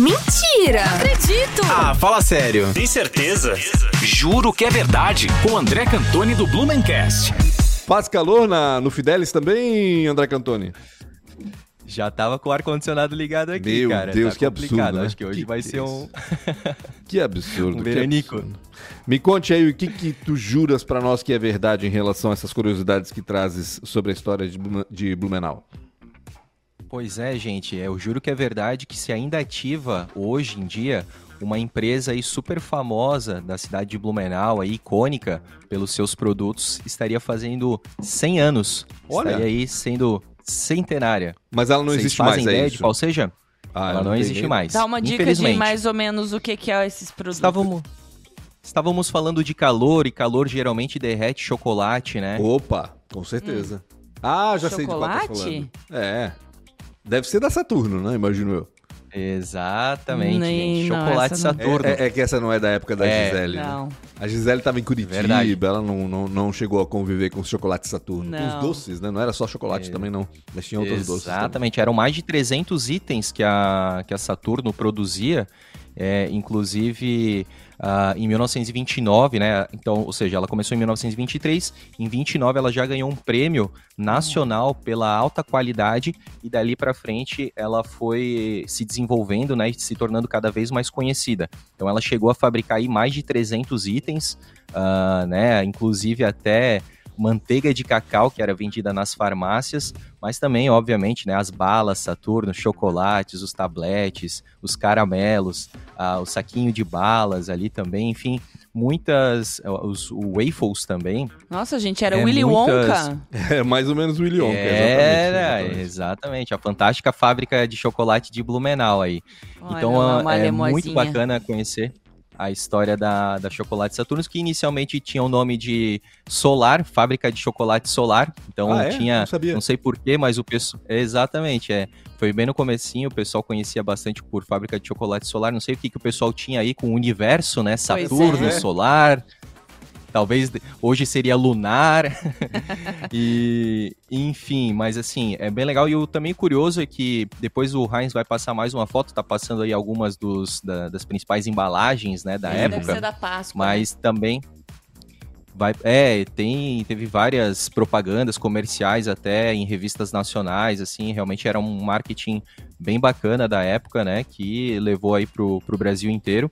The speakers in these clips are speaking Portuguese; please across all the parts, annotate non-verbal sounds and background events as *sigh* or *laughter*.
Mentira! Não acredito! Ah, fala sério. Tem certeza? Juro que é verdade. Com André Cantoni do Blumencast. Faz calor na, no Fidelis também, André Cantoni? Já tava com o ar-condicionado ligado aqui, Meu cara. Deus, tá que complicado. absurdo, né? Acho que hoje Que vai que ser um. *laughs* Que absurdo. Um que veranico. absurdo. Me conte aí o que, que tu juras pra nós que é verdade em relação a essas curiosidades que trazes sobre a história de, Blumen- de Blumenau. Pois é, gente. Eu juro que é verdade que se ainda ativa hoje em dia uma empresa aí super famosa da cidade de Blumenau, aí, icônica pelos seus produtos, estaria fazendo 100 anos. Olha. Estaria aí sendo centenária. Mas ela não Vocês existe fazem mais, é ideia isso? de qual seja? Ah, Ela não tenho existe mais. Dá uma dica de mais ou menos o que, que é esses produtos. Estávamos, estávamos falando de calor, e calor geralmente derrete chocolate, né? Opa, com certeza. Ah, já sei de qual tá Chocolate? falando. É. Deve ser da Saturno, né? Imagino eu. Exatamente, Nem- gente. não, Chocolate essa não. Saturno. É, é- é que essa não é da época da É. Gisele. né? Não. A Gisele tava em Curitiba, Verdade. ela não, não, não chegou a conviver com os chocolates Saturno. Com os Não. doces, né? Não era só chocolate também, não. Mas tinha outros doces. Exatamente, eram mais de 300 itens que a, que a Saturno produzia, é, inclusive ah, em 1929, né? Então, ou seja, ela começou em 1923, em 29 ela já ganhou um prêmio nacional pela alta qualidade e dali para frente ela foi se desenvolvendo, né, e se tornando cada vez mais conhecida. Então, ela chegou a fabricar aí mais de 300 itens, ah, né? Inclusive até manteiga de cacau que era vendida nas farmácias, mas também, obviamente, né, as balas Saturno, chocolates, os tabletes, os caramelos, ah, o saquinho de balas ali também, enfim, muitas, ah, os waffles também. Nossa, gente, era É, Willy muitas- Wonka. *laughs* É mais ou menos o Willy Wonka, Era, exatamente. exatamente, a fantástica fábrica de chocolate de Blumenau aí. Olha Então uma é muito bacana conhecer a história da, da Chocolate Saturno, que inicialmente tinha o nome de Solar, fábrica de chocolate solar. Então Ah, é? tinha, Não sabia. não sei porquê, mas o pessoal. Exatamente, é. Foi bem no comecinho, o pessoal conhecia bastante por fábrica de chocolate solar. Não sei o que, que o pessoal tinha aí com o universo, né? Saturno, é. solar. Talvez hoje seria lunar. *laughs* e enfim, mas assim, é bem legal. E o também curioso é que depois o Heinz vai passar mais uma foto, tá passando aí algumas dos, da- das principais embalagens, né, da Deve época. ser da Páscoa. né? Mas também vai, é, tem, teve várias propagandas comerciais até em revistas nacionais, assim, realmente era um marketing bem bacana da época, né, que levou aí pro, pro Brasil inteiro.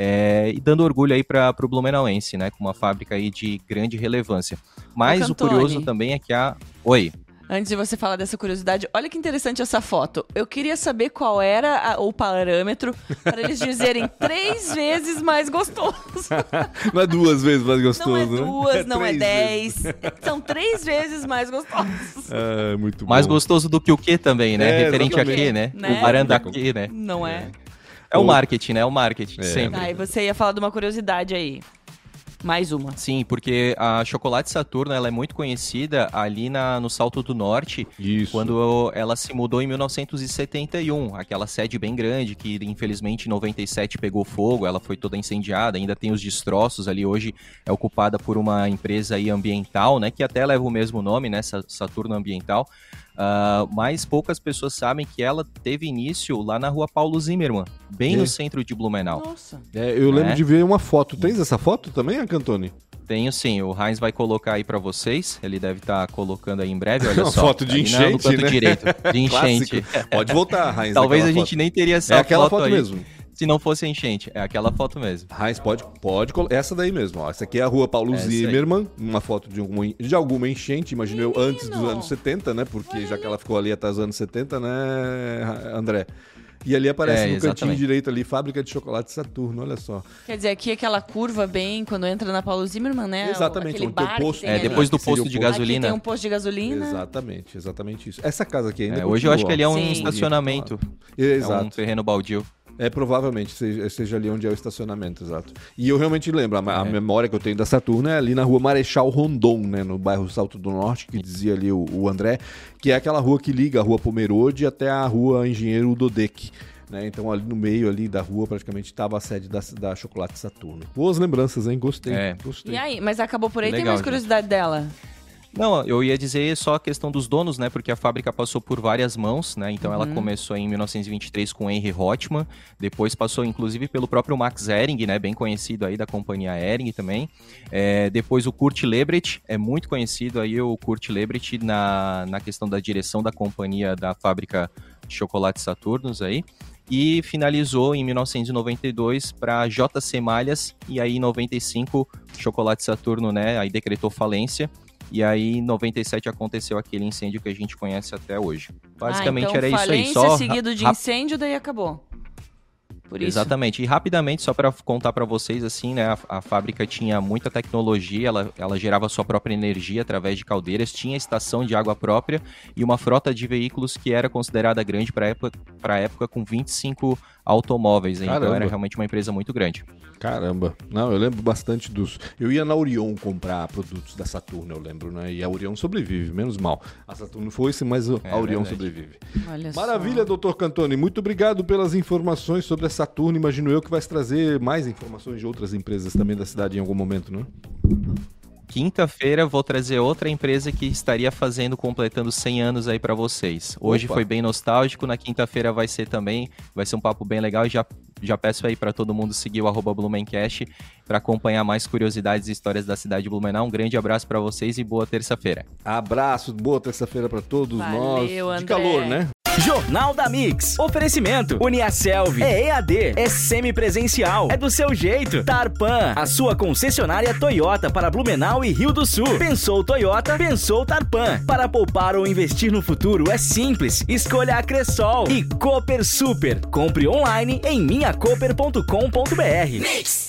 É, e dando orgulho aí para o Blumenauense, né, com uma fábrica aí de grande relevância. Mas o Cantone. curioso também é que a... Oi. Antes de você falar dessa curiosidade, olha que interessante essa foto. Eu queria saber qual era a- o parâmetro para eles dizerem *laughs* três vezes mais gostoso. *laughs* Não é duas vezes mais gostoso, Não é né? duas, não é três dez. São três vezes mais gostosos. É, *laughs* muito Mais bom. gostoso do que o que também, né? É, Referente a quê, né? Né? O barandaqui, né? Não é? É o marketing, né? É o marketing, É. sempre. Tá, e você ia falar de uma curiosidade aí. Mais uma. Sim, porque a Chocolate Saturno ela é muito conhecida ali na, no Salto do Norte, Isso. quando ela se mudou em 1971. Aquela sede bem grande que, infelizmente, em 97 pegou fogo, ela foi toda incendiada, ainda tem os destroços ali. Hoje é ocupada por uma empresa aí ambiental, né? Que até leva o mesmo nome, né? Sa- Saturno Ambiental. Ah, mas poucas pessoas sabem que ela teve início lá na rua Paulo Zimmermann, bem É. no centro de Blumenau. Nossa. É, eu lembro É. de ver uma foto. Tens essa foto também, Cantone? Tenho sim, o Heinz vai colocar aí pra vocês. Ele deve estar colocando aí em breve, *laughs* olha Uma só. foto de ali na- no enchente, canto né? direito, de *laughs* enchente. Clássico. Pode voltar, Heinz. *laughs* Talvez a gente foto. nem teria essa É aquela foto, foto aí, mesmo. Se não fosse a enchente. É aquela foto mesmo. Heinz, pode, pode. Essa daí mesmo, ó. Essa aqui é a rua Paulo Essa aí. Zimmermann. Uma foto de alguma, de alguma enchente, imagino eu, antes dos anos 70, né? Porque já que ela ficou ali até os anos 70, né, André? E ali aparece É, no cantinho exatamente. direito ali, fábrica de chocolate Saturno, olha só. Quer dizer, aqui aquela curva bem quando entra na Paulo Zimmermann, né? Exatamente, onde tem o posto. tem É, ali. depois do posto de gasolina. Aqui tem um posto de gasolina. Exatamente, exatamente isso. Essa casa aqui ainda É, hoje eu acho que ali é um Sim. estacionamento. É um Exato. terreno baldio. É, provavelmente seja, seja ali onde é o estacionamento, exato. E eu realmente lembro, a, a É. memória que eu tenho da Saturno é ali na rua Marechal Rondon, né, no bairro Salto do Norte, que dizia ali o, o André, que é aquela rua que liga a rua Pomerode até a rua Engenheiro Dodec. Né? Então ali no meio ali da rua praticamente estava a sede da, da Chocolate Saturno. Boas lembranças, hein? Gostei. É. Gostei. E aí, mas acabou por aí? tem Legal, mais gente. curiosidade dela? Não, eu ia dizer só a questão dos donos, né? Porque a fábrica passou por várias mãos, né? Então ela começou em 1923 com Henry Hotman, depois passou inclusive pelo próprio Max Ehring, né? Bem conhecido aí da companhia Ehring também. É, depois o Kurt Lebrecht, é muito conhecido aí o Kurt Lebrecht na, na questão da direção da companhia da fábrica de chocolate Saturnus aí e finalizou em 1992 para JC Malhas e aí em 95 Chocolate Saturno, né, aí decretou falência e aí em 97 aconteceu aquele incêndio que a gente conhece até hoje. Basicamente ah, então, era isso aí, só seguido de incêndio daí acabou. Por Exatamente. E rapidamente, só para contar para vocês, assim, né? A, a, fábrica tinha muita tecnologia, ela, ela gerava sua própria energia através de caldeiras, tinha estação de água própria e uma frota de veículos que era considerada grande para época, a época, com 25 automóveis. Caramba. Então era realmente uma empresa muito grande. Caramba. Não, eu lembro bastante dos. Eu ia na Orion comprar produtos da Saturno, eu lembro, né? E a Orion sobrevive, menos mal. A Saturno foi-se, mas a é, Orion verdade. sobrevive. Olha Maravilha, só. doutor Cantoni. Muito obrigado pelas informações sobre a Saturno. Imagino eu que vai trazer mais informações de outras empresas também da cidade em algum momento, não é? Quinta-feira vou trazer outra empresa que estaria fazendo, completando 100 anos aí para vocês. Hoje Opa. foi bem nostálgico, na quinta-feira vai ser também, vai ser um papo bem legal e já, já peço aí para todo mundo seguir o arroba Blumencast para acompanhar mais curiosidades e histórias da cidade de Blumenau. Um grande abraço para vocês e boa terça-feira. Abraço, boa terça-feira para todos Valeu, nós. André. De calor, né? Jornal da Mix. Oferecimento. Uniaselv. É EAD. É semipresencial. É do seu jeito. Tarpan. A sua concessionária Toyota para Blumenau e Rio do Sul. Pensou Toyota? Pensou Tarpan. Para poupar ou investir no futuro é simples. Escolha a Cressol. E Cooper Super. Compre online em minhacoper.com.br. Mix.